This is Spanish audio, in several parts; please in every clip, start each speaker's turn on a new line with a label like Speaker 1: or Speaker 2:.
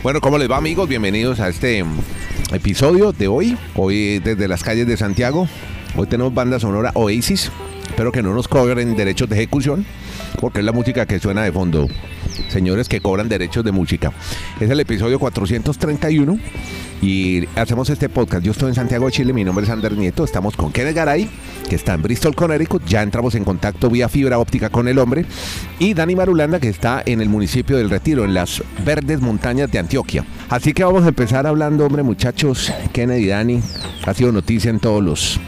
Speaker 1: Bueno, ¿cómo les va amigos? Bienvenidos a este mm, episodio de hoy. Hoy desde las calles de Santiago. Hoy tenemos banda sonora Oasis. Espero que no nos cobren derechos de ejecución, porque es la música que suena de fondo. Señores que cobran derechos de música. Es el episodio 431 y hacemos este podcast. Yo estoy en Santiago de Chile, mi nombre es Ander Nieto. Estamos con Kenneth Garay, que está en Bristol, Connecticut. Ya entramos en contacto vía fibra óptica con el hombre. Y Dani Marulanda, que está en el municipio del Retiro, en las verdes montañas de Antioquia. Así que vamos a empezar hablando, hombre, muchachos. Kenneth y Dani, ha sido noticia en todos los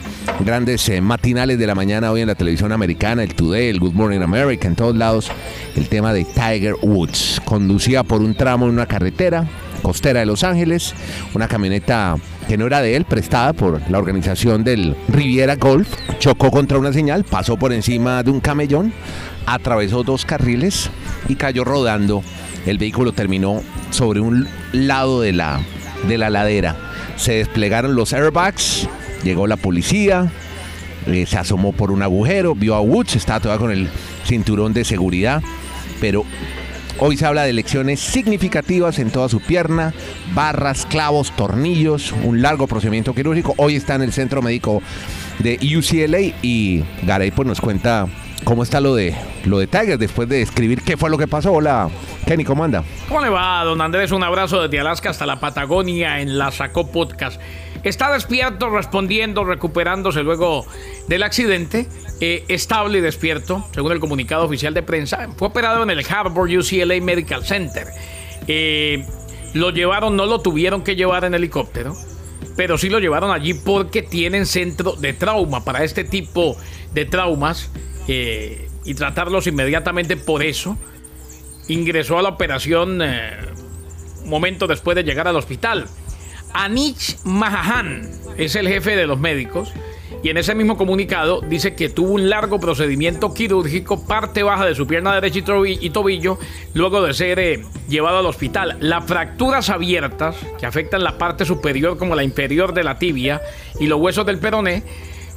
Speaker 1: grandes eh, matinales de la mañana hoy en la televisión americana, el Today, el Good Morning America, en todos lados, el tema de Tiger Woods. Conducía por un tramo en una carretera costera de Los Ángeles, una camioneta que no era de él, prestada por la organización del Riviera Golf, chocó contra una señal, pasó por encima de un camellón, atravesó dos carriles y cayó rodando. El vehículo terminó sobre un lado de la, de la ladera. Se desplegaron los airbags, llegó la policía, eh, se asomó por un agujero, vio a Woods, estaba todavía con el cinturón de seguridad, pero Hoy se habla de lecciones significativas en toda su pierna, barras, clavos, tornillos, un largo procedimiento quirúrgico. Hoy está en el centro médico de UCLA y Garay pues nos cuenta cómo está lo de lo de Tiger después de describir qué fue lo que pasó. Hola, Kenny, ¿cómo anda?
Speaker 2: ¿Cómo le va, don Andrés? Un abrazo desde Alaska hasta la Patagonia en la Sacó Podcast. Está despierto, respondiendo, recuperándose luego del accidente, eh, estable y despierto, según el comunicado oficial de prensa. Fue operado en el Harvard UCLA Medical Center. Eh, lo llevaron, no lo tuvieron que llevar en helicóptero, pero sí lo llevaron allí porque tienen centro de trauma para este tipo de traumas eh, y tratarlos inmediatamente por eso. Ingresó a la operación momento después de llegar al hospital. Anish Mahahan es el jefe de los médicos y en ese mismo comunicado dice que tuvo un largo procedimiento quirúrgico, parte baja de su pierna derecha y tobillo, luego de ser eh, llevado al hospital. Las fracturas abiertas, que afectan la parte superior como la inferior de la tibia y los huesos del peroné,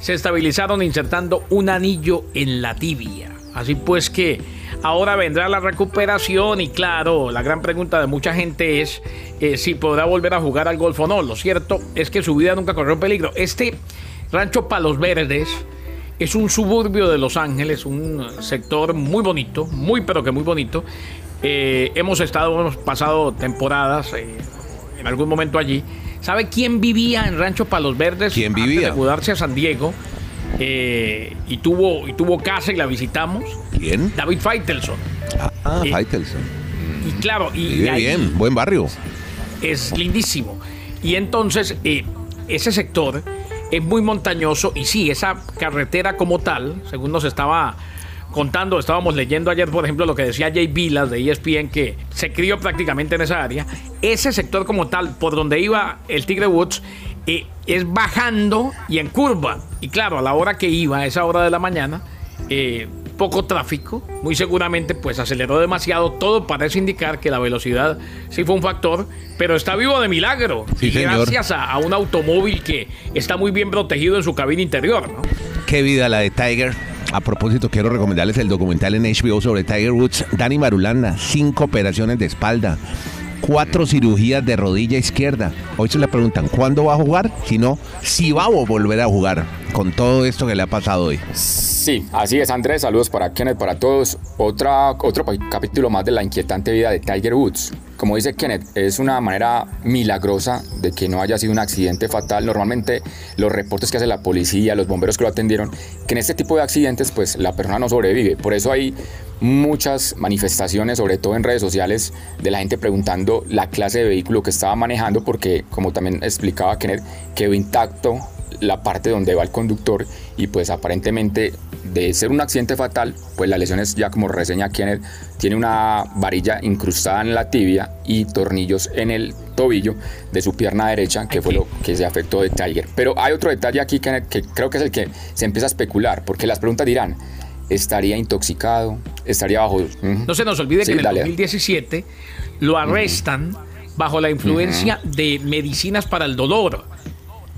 Speaker 2: se estabilizaron insertando un anillo en la tibia. Así pues que ahora vendrá la recuperación y claro, la gran pregunta de mucha gente es eh, si podrá volver a jugar al golf o no. Lo cierto es que su vida nunca corrió peligro. Este rancho Palos Verdes es un suburbio de Los Ángeles, un sector muy bonito, muy pero que muy bonito. Eh, hemos estado, hemos pasado temporadas eh, en algún momento allí. ¿Sabe quién vivía en Rancho Palos Verdes?
Speaker 1: ¿Quién vivía?
Speaker 2: de mudarse a San Diego. Eh, y, tuvo, y tuvo casa y la visitamos.
Speaker 1: ¿Quién?
Speaker 2: David Feitelson.
Speaker 1: Ah, ah Feitelson.
Speaker 2: Y claro, y
Speaker 1: Vive bien, buen barrio.
Speaker 2: Es lindísimo. Y entonces, eh, ese sector es muy montañoso y sí, esa carretera como tal, según nos estaba contando, estábamos leyendo ayer, por ejemplo, lo que decía Jay Vilas de ESPN, que se crió prácticamente en esa área, ese sector como tal, por donde iba el Tigre Woods, eh, es bajando y en curva. Y claro, a la hora que iba, a esa hora de la mañana, eh, poco tráfico, muy seguramente pues aceleró demasiado, todo parece indicar que la velocidad sí fue un factor, pero está vivo de milagro,
Speaker 1: y
Speaker 2: gracias a, un automóvil que está muy bien protegido en su cabina interior.
Speaker 1: Qué vida la de Tiger. A propósito, quiero recomendarles el documental en HBO sobre Tiger Woods. Dani Marulanda, cinco operaciones de espalda, cuatro cirugías de rodilla izquierda. Hoy se le preguntan cuándo va a jugar, si no, si va a volver a jugar con todo esto que le ha pasado hoy.
Speaker 3: Sí, así es Andrés, saludos para Kenneth, para todos. Otro capítulo más de la inquietante vida de Tiger Woods. Como dice Kenneth, es una manera milagrosa de que no haya sido un accidente fatal. Normalmente los reportes que hace la policía, los bomberos que lo atendieron, que en este tipo de accidentes pues la persona no sobrevive. Por eso hay muchas manifestaciones, sobre todo en redes sociales, de la gente preguntando la clase de vehículo que estaba manejando, porque como también explicaba Kenneth, quedó intacto la parte donde va el conductor y pues aparentemente de ser un accidente fatal, pues la lesión es ya como reseña Kenneth, tiene una varilla incrustada en la tibia y tornillos en el tobillo de su pierna derecha, que fue lo que se afectó de Tiger. Pero hay otro detalle aquí, Kenneth, que creo que es el que se empieza a especular, porque las preguntas dirán, ¿estaría intoxicado? ¿Estaría bajo...?
Speaker 2: No se nos olvide que en el 2017 lo arrestan bajo la influencia de medicinas para el dolor.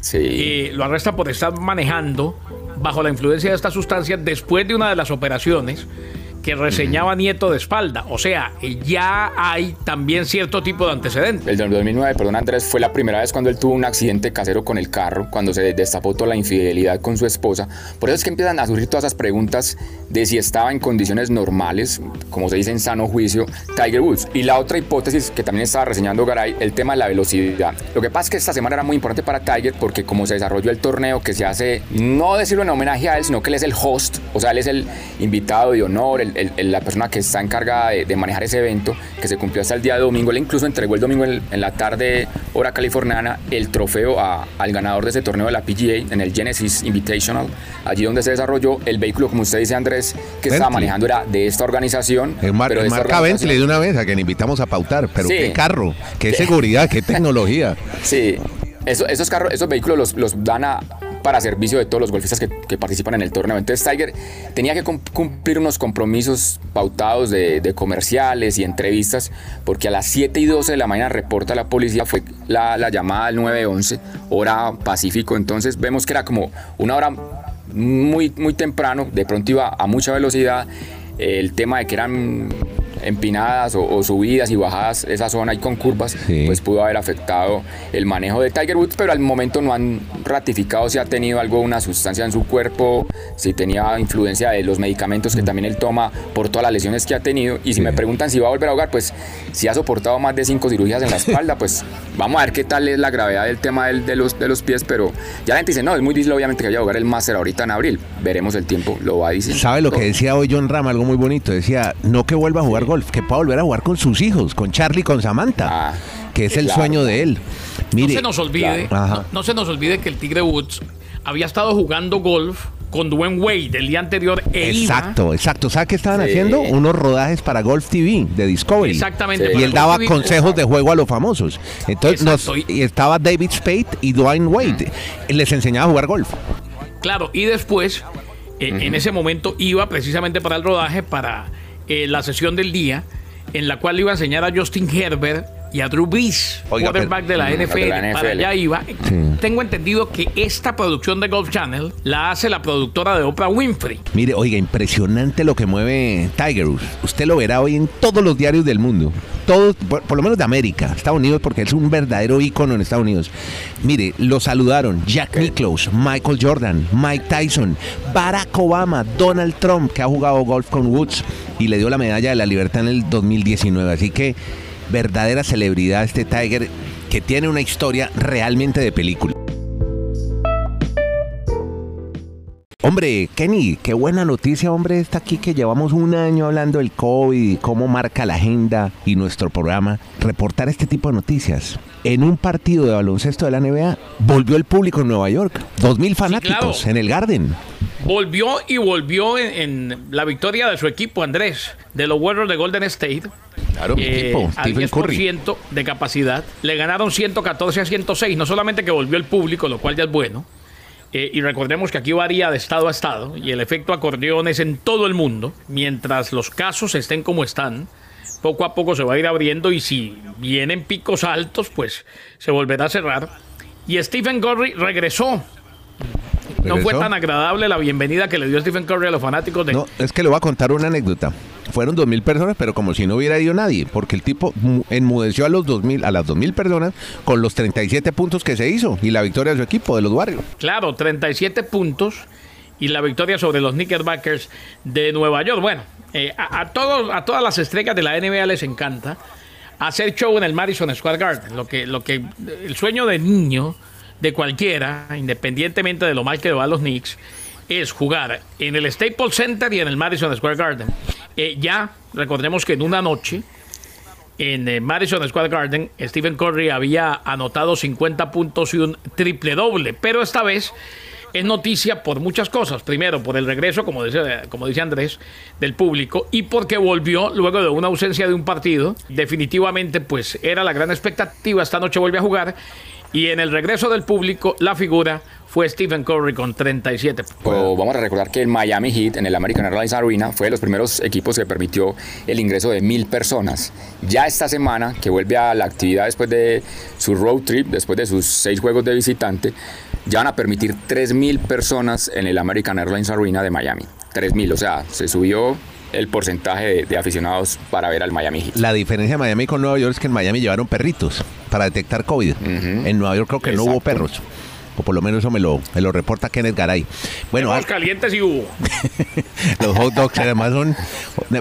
Speaker 3: Sí.
Speaker 2: Eh, lo arresta por estar manejando bajo la influencia de esta sustancia después de una de las operaciones que reseñaba Nieto de espalda. O sea, ya hay también cierto tipo de antecedentes.
Speaker 3: El de 2009, perdón Andrés, fue la primera vez cuando él tuvo un accidente casero con el carro, cuando se destapó toda la infidelidad con su esposa. Por eso es que empiezan a surgir todas esas preguntas de si estaba en condiciones normales, como se dice en sano juicio, Tiger Woods. Y la otra hipótesis que también estaba reseñando Garay, el tema de la velocidad. Lo que pasa es que esta semana era muy importante para Tiger porque como se desarrolló el torneo que se hace, no decirlo en homenaje a él, sino que él es el host, o sea, él es el invitado de honor, el, la persona que está encargada de, manejar ese evento, que se cumplió hasta el día de domingo. Él incluso entregó el domingo en, la tarde, hora californiana, el trofeo al ganador de ese torneo de la PGA en el Genesis Invitational, allí donde se desarrolló el vehículo, como usted dice, Andrés, que estaba manejando era de esta organización.
Speaker 1: El mar, pero marca Bentley de una vez a quien invitamos a pautar, pero qué carro, qué seguridad, qué tecnología.
Speaker 3: Sí, esos carros, esos vehículos los, los dan a, para servicio de todos los golfistas que, participan en el torneo. Entonces Tiger tenía que cumplir unos compromisos pautados de, comerciales y entrevistas, porque a las 7 y 12 de la mañana reporta la policía, fue la, llamada al 911, hora Pacífico, entonces vemos que era como una hora muy, muy temprano, de pronto iba a mucha velocidad, el tema de que eran empinadas o, subidas y bajadas, esa zona y con curvas, pues pudo haber afectado el manejo de Tiger Woods, pero al momento no han ratificado si ha tenido algo, una sustancia en su cuerpo, si tenía influencia de los medicamentos que también él toma por todas las lesiones que ha tenido. Y si me preguntan si va a volver a jugar, pues si ha soportado más de cinco cirugías en la espalda, pues vamos a ver qué tal es la gravedad del tema de, los, de los pies, pero ya la gente dice, no, es muy difícil obviamente que vaya a jugar el Master ahorita en abril. Veremos el tiempo, lo va a decir.
Speaker 1: ¿Sabe lo que decía hoy John Ram? Algo muy bonito. Decía, no que vuelva a jugar golf, que pueda volver a jugar con sus hijos, con Charlie, con Samantha, ah, que es el sueño de él.
Speaker 2: Mire, no se nos olvide, no, se nos olvide que el Tigre Woods había estado jugando golf con Dwayne Wade el día anterior.
Speaker 1: E exacto, exacto. ¿Sabe qué estaban haciendo? Unos rodajes para Golf TV de Discovery.
Speaker 2: Exactamente.
Speaker 1: Y él daba consejos de juego a los famosos. Entonces y estaba David Spade y Dwayne Wade. Les enseñaba a jugar golf.
Speaker 2: Claro, y después, eh, en ese momento, iba precisamente para el rodaje, para eh, la sesión del día, en la cual iba a enseñar a Justin Herbert y a Drew Brees, quarterback de la NFL, para allá iba. Tengo entendido que esta producción de Golf Channel la hace la productora de Oprah Winfrey.
Speaker 1: Mire, oiga, impresionante lo que mueve Tiger Woods. Usted lo verá hoy en todos los diarios del mundo. Todos, por, lo menos de América, Estados Unidos, porque es un verdadero ícono en Estados Unidos. Mire, lo saludaron Jack Nicklaus, Michael Jordan, Mike Tyson, Barack Obama, Donald Trump, que ha jugado golf con Woods y le dio la medalla de la libertad en el 2019. Así que verdadera celebridad este Tiger que tiene una historia realmente de película. Hombre, Kenny, qué buena noticia, hombre, está aquí que llevamos un año hablando del COVID y cómo marca la agenda y nuestro programa. Reportar este tipo de noticias. En un partido de baloncesto de la NBA, volvió el público en Nueva York. Dos mil fanáticos en el Garden.
Speaker 2: Volvió y volvió en, la victoria de su equipo, Andrés, de los Warriors de Golden State.
Speaker 1: Claro, mi eh, equipo, Stephen Curry.
Speaker 2: de capacidad. Le ganaron 114 a 106. No solamente que volvió el público, lo cual ya es bueno eh, y recordemos que aquí varía de estado a estado y el efecto acordeón es en todo el mundo. Mientras los casos estén como están, poco a poco se va a ir abriendo y si vienen picos altos, pues se volverá a cerrar. Y Stephen Curry regresó. No fue tan agradable la bienvenida que le dio Stephen Curry a los fanáticos de... No,
Speaker 1: es que le voy a contar una anécdota fueron 2.000 personas, pero como si no hubiera ido nadie, porque el tipo enmudeció a, los 2000, a las 2.000 personas con los 37 puntos que se hizo y la victoria de su equipo, de los Warriors.
Speaker 2: Claro, 37 puntos y la victoria sobre los Knickerbockers de Nueva York. Bueno, eh, a, todos, a todas las estrellas de la NBA les encanta hacer show en el Madison Square Garden. Lo que, lo que, el sueño de niño de cualquiera, independientemente de lo mal que le va a los Knicks, es jugar en el Staples Center y en el Madison Square Garden. Eh, ya, recordemos que en una noche, en eh, Madison Square Garden, Stephen Curry había anotado 50 puntos y un triple doble, pero esta vez es noticia por muchas cosas. Primero, por el regreso, como dice, como dice Andrés, del público y porque volvió luego de una ausencia de un partido. Definitivamente, pues era la gran expectativa. Esta noche vuelve a jugar y en el regreso del público, la figura fue Stephen Curry con 37.
Speaker 3: vamos a recordar que el Miami Heat en el American Airlines Arena fue de los primeros equipos que permitió el ingreso de mil personas. Ya esta semana, que vuelve a la actividad después de su road trip, después de sus seis juegos de visitante, ya van a permitir 3.000 personas en el American Airlines Arena de Miami. 3.000, o sea, se subió el porcentaje de, aficionados para ver al Miami Heat.
Speaker 1: La diferencia de Miami con Nueva York es que en Miami llevaron perritos para detectar COVID. En Nueva York creo que no hubo perros o por lo menos eso me lo, me lo reporta Kenneth Garay.
Speaker 2: Bueno, los calientes y hubo.
Speaker 1: los hot dogs además son,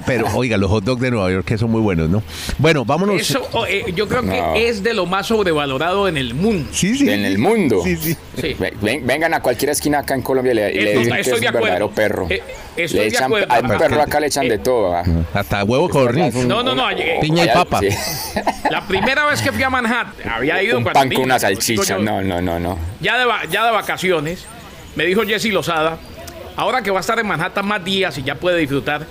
Speaker 1: pero oiga, los hot dogs de Nueva York que son muy buenos, ¿no? Bueno, vámonos.
Speaker 2: Eso eh, yo creo que es de lo más sobrevalorado en el mundo.
Speaker 3: Sí, sí. En el mundo. Sí, sí. vengan a cualquier esquina acá en Colombia y le, dicen que es un verdadero perro. Eh, le echan, Al perro acá le echan de todo.
Speaker 1: Hasta huevo corniz.
Speaker 2: No, no, no.
Speaker 1: Piña y papa.
Speaker 2: La primera vez que fui a Manhattan, había ido
Speaker 3: un pan con una salchicha. No, no, no, no.
Speaker 2: Ya de, ya de vacaciones, me dijo Jesse Lozada, ahora que va a estar en Manhattan más días y ya puede disfrutar,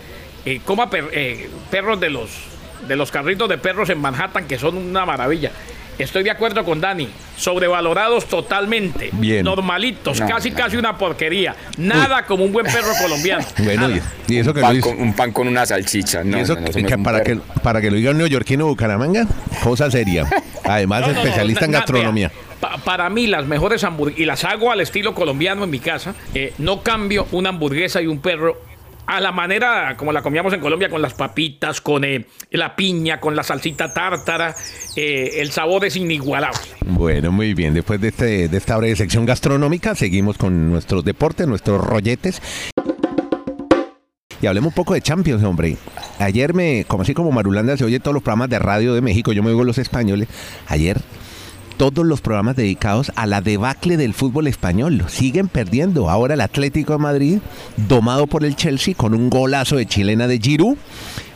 Speaker 2: eh, coma eh, perros de los, de los carritos de perros en Manhattan, que son una maravilla. Estoy de acuerdo con Dani. Sobrevalorados totalmente. Bien. Normalitos. casi, casi una porquería. Nada como un buen perro colombiano. Bueno,
Speaker 1: y, eso que
Speaker 3: lo un pan con una salchicha. No,
Speaker 1: para, que, para que lo diga un neoyorquino Bucaramanga, cosa seria. Además, especialista en gastronomía.
Speaker 2: Para mí, las mejores hamburguesas, y las hago al estilo colombiano en mi casa, eh, no cambio una hamburguesa y un perro a la manera como la comíamos en Colombia, con las papitas, con eh, la piña, con la salsita tártara. Eh, el sabor es inigualable.
Speaker 1: Bueno, muy bien. Después de, este, de esta breve sección gastronómica, seguimos con nuestros deportes, nuestros rolletes. Y hablemos un poco de Champions, hombre. Ayer me, como así como Marulanda se oye todos los programas de radio de México, yo me oigo los españoles. Ayer todos los programas dedicados a la debacle del fútbol español. Siguen perdiendo. Ahora el Atlético de Madrid, domado por el Chelsea, con un golazo de chilena de Giroud.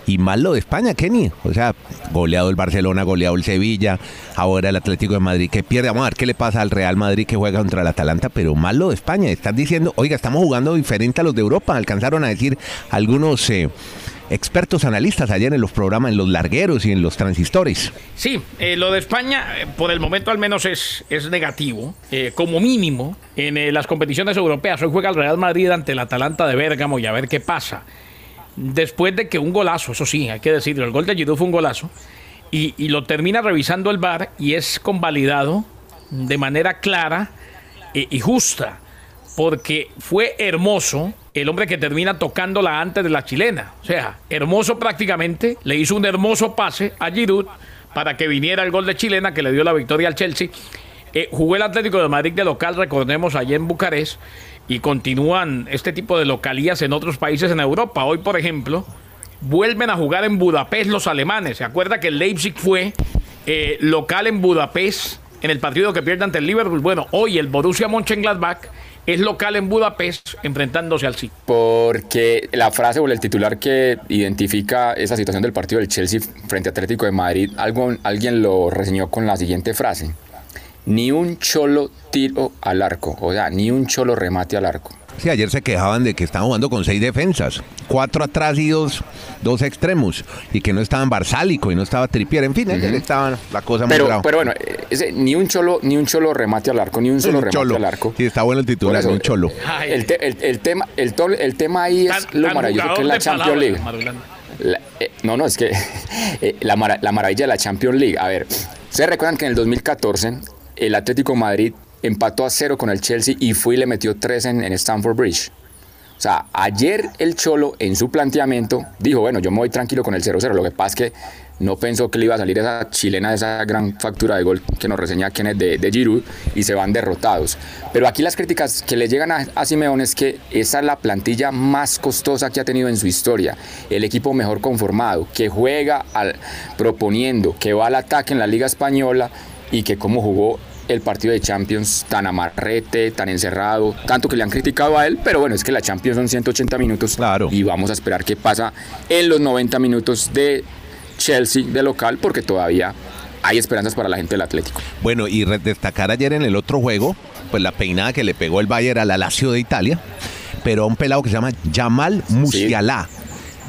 Speaker 1: Y mal lo de España, Kenny. O sea, goleado el Barcelona, goleado el Sevilla. Ahora el Atlético de Madrid que pierde. Vamos a ver qué le pasa al Real Madrid que juega contra el Atalanta. Pero mal lo de España. Están diciendo, oiga, estamos jugando diferente a los de Europa. Alcanzaron a decir algunos... Eh, expertos analistas ayer en los programas, en los largueros y en los transistores.
Speaker 2: Sí, eh, lo de España, eh, por el momento al menos es, es negativo. Eh, como mínimo, en las competiciones europeas, hoy juega el Real Madrid ante el Atalanta de Bérgamo y a ver qué pasa. Después de que un golazo, eso sí, hay que decirlo, el gol de Giroud fue un golazo, y, y lo termina revisando el VAR y es convalidado de manera clara y justa, porque fue hermoso el hombre que termina tocándola antes de la chilena. O sea, hermoso prácticamente, le hizo un hermoso pase a Giroud para que viniera el gol de chilena que le dio la victoria al Chelsea. Eh, jugó el Atlético de Madrid de local, recordemos, allí en Bucarest, y continúan este tipo de localías en otros países en Europa. Hoy, por ejemplo, vuelven a jugar en Budapest los alemanes. ¿Se acuerda que Leipzig fue eh, local en Budapest en el partido que pierde ante el Liverpool? Bueno, hoy el Borussia Mönchengladbach es local en Budapest enfrentándose al City.
Speaker 3: Porque la frase o el titular que identifica esa situación del partido del Chelsea frente a Atlético de Madrid, algo, alguien lo reseñó con la siguiente frase. Ni un cholo tiro al arco, o sea, ni un cholo remate al arco.
Speaker 1: Sí, ayer se quejaban de que estaban jugando con seis defensas, cuatro atrás y dos, extremos, y que no estaban Barsálico y no estaba Tripier, en fin, estaban la cosa
Speaker 3: pero, muy Pero bueno, ni un cholo, ni un cholo remate al arco, ni un solo remate al arco.
Speaker 1: Sí, está bueno el titular, un cholo.
Speaker 3: El, tema, el, el tema ahí es lo maravilloso que es la Champions League. Eh, no, no, es que eh, la, la maravilla de la Champions League. A ver, ¿se recuerdan que en el 2014 el Atlético Madrid empató a cero con el Chelsea y fue y le metió tres en, en Stamford Bridge. O sea, ayer el Cholo en su planteamiento dijo, bueno, yo me voy tranquilo con el 0-0. Lo que pasa es que no pensó que le iba a salir esa chilena, esa gran factura de gol que nos reseña Kenneth de, de Giroud y se van derrotados. Pero aquí las críticas que le llegan a, Simeone es que esa es la plantilla más costosa que ha tenido en su historia. El equipo mejor conformado, que juega proponiendo, que va al ataque en la Liga Española y que como jugó el partido de Champions tan amarrete, tan encerrado, tanto que le han criticado a él, pero bueno, es que la Champions son 180 minutos claro. y vamos a esperar qué pasa en los 90 minutos de Chelsea de local porque todavía hay esperanzas para la gente del Atlético.
Speaker 1: Bueno, y destacar ayer en el otro juego, pues la peinada que le pegó el Bayern a la Lazio de Italia, pero a un pelado que se llama Jamal Musiala.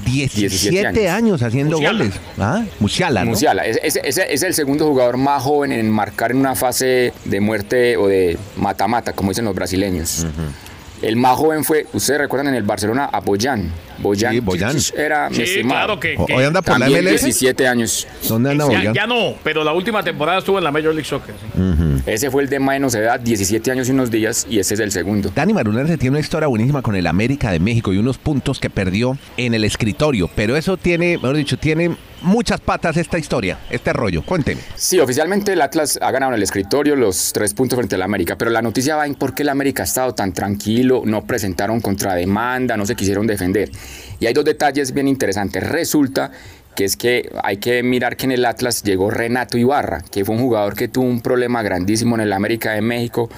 Speaker 1: 17, años. haciendo goles. Ah, Musiala, ¿no?
Speaker 3: Musiala. Es, es, el segundo jugador más joven en marcar en una fase de muerte o de mata-mata, como dicen los brasileños. El más joven fue, ustedes recuerdan en el Barcelona, a Boyan. Boyan,
Speaker 1: Sí, Boyan.
Speaker 3: era mi
Speaker 2: Sí,
Speaker 3: estimado.
Speaker 2: claro que,
Speaker 1: O-
Speaker 2: que-
Speaker 1: Hoy anda por la MLS.
Speaker 3: 17 años.
Speaker 1: ¿Dónde anda
Speaker 2: ya,
Speaker 1: Boyan?
Speaker 2: ya no, pero la última temporada estuvo en la Major League Soccer. sí.
Speaker 3: Ese fue el de menos edad, 17 años y unos días, y ese es el segundo.
Speaker 1: Dani Marunar tiene una historia buenísima con el América de México y unos puntos que perdió en el escritorio. Pero eso tiene, mejor dicho, tiene muchas patas esta historia, este rollo. Cuénteme.
Speaker 3: Sí, oficialmente el Atlas ha ganado en el escritorio los tres puntos frente al América, pero la noticia va en por qué el América ha estado tan tranquilo, no presentaron contrademanda, no se quisieron defender. Y hay dos detalles bien interesantes. Resulta que es que hay que mirar que en el Atlas llegó Renato Ibarra, que fue un jugador que tuvo un problema grandísimo en el América de México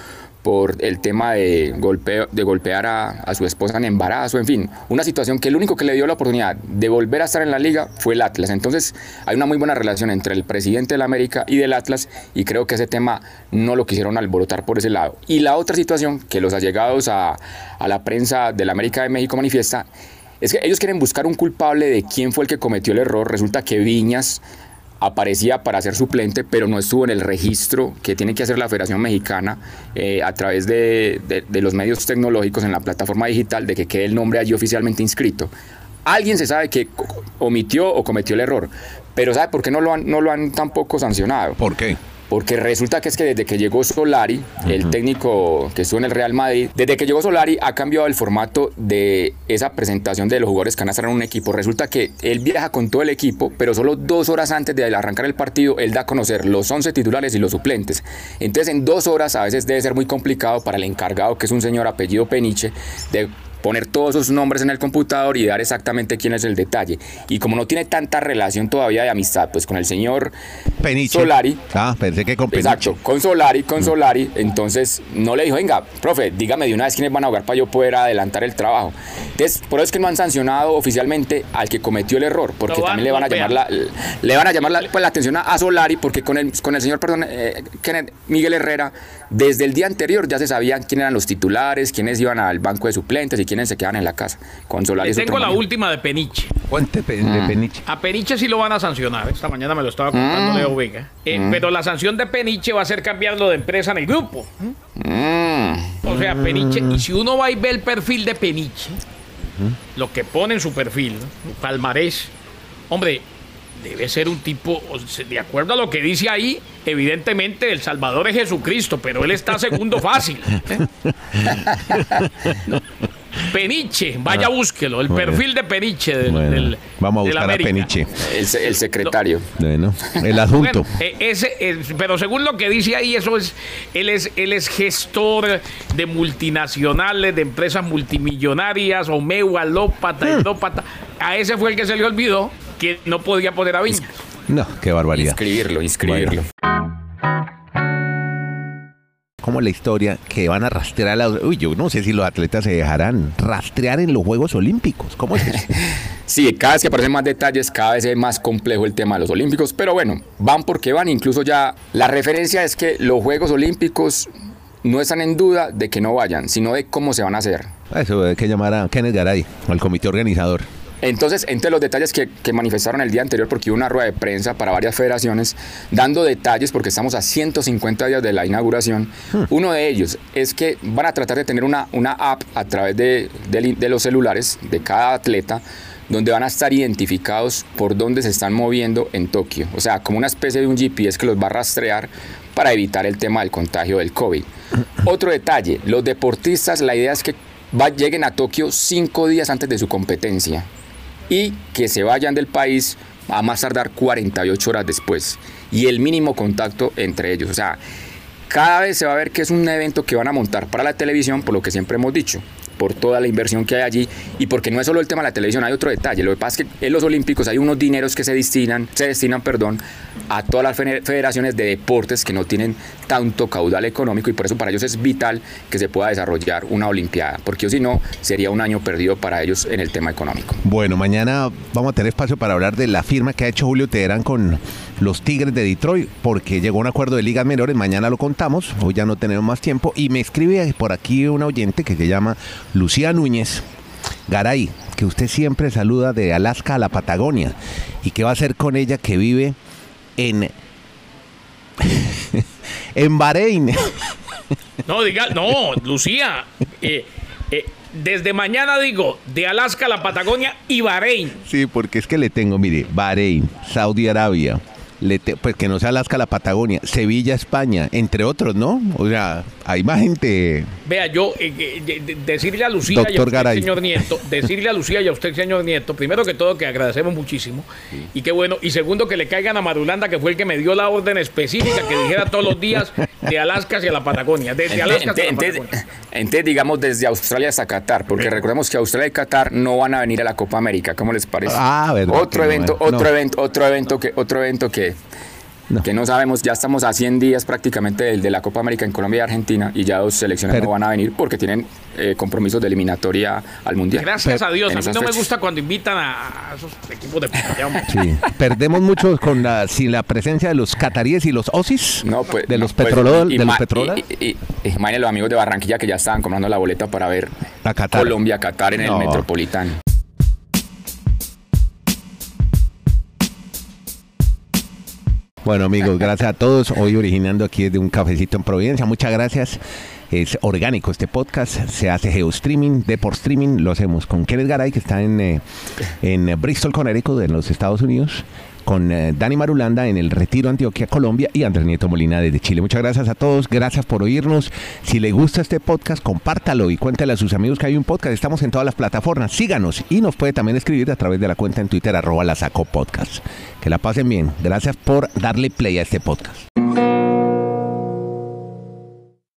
Speaker 3: por el tema de, golpeo, de golpear a, a su esposa en embarazo, en fin, una situación que el único que le dio la oportunidad de volver a estar en la liga fue el Atlas. Entonces hay una muy buena relación entre el presidente del América y del Atlas y creo que ese tema no lo quisieron alborotar por ese lado. Y la otra situación que los allegados a, a la prensa del América de México manifiesta es que ellos quieren buscar un culpable de quién fue el que cometió el error. Resulta que Viñas aparecía para ser suplente, pero no estuvo en el registro que tiene que hacer la Federación Mexicana eh, a través de, de- de los medios tecnológicos en la plataforma digital de que quede el nombre allí oficialmente inscrito. Alguien se sabe que omitió o cometió el error, pero ¿sabe por qué no lo han, no lo han tampoco sancionado?
Speaker 1: ¿Por qué?
Speaker 3: Porque resulta que es que desde que llegó Solari, el técnico que estuvo en el Real Madrid, desde que llegó Solari ha cambiado el formato de esa presentación de los jugadores que van a estar en un equipo. Resulta que él viaja con todo el equipo, pero solo dos horas antes de arrancar el partido, él da a conocer los 11 titulares y los suplentes. Entonces en dos horas a veces debe ser muy complicado para el encargado, que es un señor apellido Peniche, de poner todos sus nombres en el computador y dar exactamente quién es el detalle. Y como no tiene tanta relación todavía de amistad, pues con el señor
Speaker 1: Peniche.
Speaker 3: Solari,
Speaker 1: Ah, pensé que con Peniche.
Speaker 3: Exacto, con Solari, con Solari, entonces no le dijo, venga, profe, dígame de una vez quiénes van a jugar para yo poder adelantar el trabajo. Entonces, por eso es que no han sancionado oficialmente al que cometió el error, porque
Speaker 2: Lo van-
Speaker 3: también le van a llamar la, le van a llamar la, pues, la atención a, a Solari, porque con el, con el señor, perdón, eh, Kenneth Miguel Herrera, desde el día anterior ya se sabían quién eran los titulares, quiénes iban al banco de suplentes y quiénes se quedaban en la casa. Con Solari
Speaker 2: Le tengo la última de Peniche.
Speaker 1: Cuente pe-
Speaker 3: Mm.
Speaker 1: de Peniche.
Speaker 2: A Peniche sí lo van a sancionar. Esta mañana me lo estaba contando Leo Vega. Eh, Pero la sanción de Peniche va a ser cambiarlo de empresa en el grupo.
Speaker 3: Mm.
Speaker 2: O sea, Peniche. Y si uno va y ve el perfil de Peniche, lo que pone en su perfil, ¿no? palmarés, hombre, debe ser un tipo, de acuerdo a lo que dice ahí, evidentemente El Salvador es Jesucristo, pero él está segundo fácil. ¿eh? No. Peniche, vaya búsquelo, el
Speaker 1: Bueno.
Speaker 2: perfil de Peniche del,
Speaker 1: Bueno,
Speaker 2: del-
Speaker 1: vamos a buscar a. Peniche.
Speaker 3: El, se- el secretario.
Speaker 1: Bueno, el adjunto.
Speaker 2: Bueno, eh, ese, eh, pero según lo que dice ahí, eso es, él es, él es gestor de multinacionales, de empresas multimillonarias, Omeu, Alópata,
Speaker 1: Hmm.
Speaker 2: Endópata. A ese fue el que se le olvidó que no podía poner a Viñas.
Speaker 1: No, qué barbaridad.
Speaker 3: Inscribirlo, inscribirlo.
Speaker 1: Como la historia que van a rastrear a la... Uy, yo no sé si los atletas se dejarán rastrear en los Juegos Olímpicos. ¿Cómo es eso?
Speaker 3: Sí, cada vez que aparecen más detalles, cada vez es más complejo el tema de los Olímpicos, pero bueno, van porque van, incluso ya la referencia es que los Juegos Olímpicos no están en duda de que no vayan, sino de cómo se van a hacer.
Speaker 1: Eso hay que llamar a Kenneth Garay, al comité organizador.
Speaker 3: Entonces, entre los detalles que, que manifestaron el día anterior, porque hubo una rueda de prensa para varias federaciones, dando detalles, porque estamos a 150 días de la inauguración, uno de ellos es que van a tratar de tener una, una app a través de, de- de los celulares de cada atleta, donde van a estar identificados por dónde se están moviendo en Tokio. O sea, como una especie de un GPS que los va a rastrear para evitar el tema del contagio del COVID. Otro detalle, los deportistas, la idea es que va- lleguen a Tokio cinco días antes de su competencia y que se vayan del país a más tardar 48 horas después. Y el mínimo contacto entre ellos. O sea, cada vez se va a ver que es un evento que van a montar para la televisión, por lo que siempre hemos dicho, por toda la inversión que hay allí y porque no es solo el tema de la televisión, hay otro detalle. Lo que pasa es que en los Olímpicos hay unos dineros que se destinan, se destinan, perdón, a todas las federaciones de deportes que no tienen tanto caudal económico y por eso para ellos es vital que se pueda desarrollar una Olimpiada, porque si no sería un año perdido para ellos en el tema económico.
Speaker 1: Bueno, mañana vamos a tener espacio para hablar de la firma que ha hecho Julio Teherán con los Tigres de Detroit, porque llegó un acuerdo de ligas menores, mañana lo contamos, hoy ya no tenemos más tiempo, y me escribe por aquí un oyente que se llama Lucía Núñez. Garay, que usted siempre saluda de Alaska a la Patagonia, y qué va a hacer con ella que vive en... en Bahrein.
Speaker 2: No, diga, no, Lucía. eh, eh, desde mañana digo, de Alaska a la Patagonia y Bahrein.
Speaker 1: Sí, porque es que le tengo, mire, Bahrein, Saudi Arabia, le te- pues que no sea Alaska, la Patagonia, Sevilla, España, entre otros, ¿no? O sea, hay más gente.
Speaker 2: Vea, yo eh, eh, de- de- decirle a Lucía y a
Speaker 1: Doctor
Speaker 2: usted,
Speaker 1: Garay.
Speaker 2: señor Nieto, decirle a Lucía y a usted, señor Nieto, primero que todo que agradecemos muchísimo y qué bueno, y segundo que le caigan a Marulanda, que fue el que me dio la orden específica que dijera todos los días de Alaska hacia la Patagonia, desde
Speaker 3: Ente-
Speaker 2: Alaska hacia la Patagonia.
Speaker 3: ente, digamos, desde Australia hasta Qatar, porque recordemos que Australia y Qatar no van a venir a la Copa América, ¿cómo les parece?
Speaker 1: Ah, verdad
Speaker 3: Otro
Speaker 1: que no,
Speaker 3: evento, otro evento, otro evento que, otro evento que,
Speaker 1: No.
Speaker 3: que no sabemos, ya estamos a 100 días prácticamente del de la Copa América en Colombia y Argentina y ya dos selecciones
Speaker 1: Pero-
Speaker 3: no van a venir porque tienen eh, compromisos de eliminatoria al Mundial.
Speaker 2: Gracias
Speaker 1: Pero-
Speaker 2: a Dios, a mí no me gusta cuando invitan a, a esos equipos de.
Speaker 1: Sí, perdemos mucho con la, sin la presencia de los cataríes y los osis,
Speaker 3: No, pues,
Speaker 1: de los
Speaker 3: pues, y
Speaker 1: de los petrolas.
Speaker 3: y- y- y- imagínense los amigos de Barranquilla que ya estaban comprando la boleta para ver
Speaker 1: A Qatar.
Speaker 3: Colombia, Qatar en
Speaker 1: No.
Speaker 3: el Metropolitano.
Speaker 1: Bueno amigos, gracias a todos. Hoy originando aquí desde un cafecito en Providencia. Muchas gracias. Es orgánico este podcast. Se hace geostreaming, de por streaming. Lo hacemos con Kenneth Garay, que está en, eh, en Bristol, Connecticut, en los Estados Unidos. Con eh, Dani Marulanda en el Retiro Antioquia, Colombia. Y Andrés Nieto Molina desde Chile. Muchas gracias a todos. Gracias por oírnos. Si le gusta este podcast, compártalo y cuéntale a sus amigos que hay un podcast. Estamos en todas las plataformas. Síganos y nos puede también escribir a través de la cuenta en Twitter, arroba la saco podcast. Que la pasen bien. Gracias por darle play a este podcast.